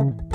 Mm-hmm.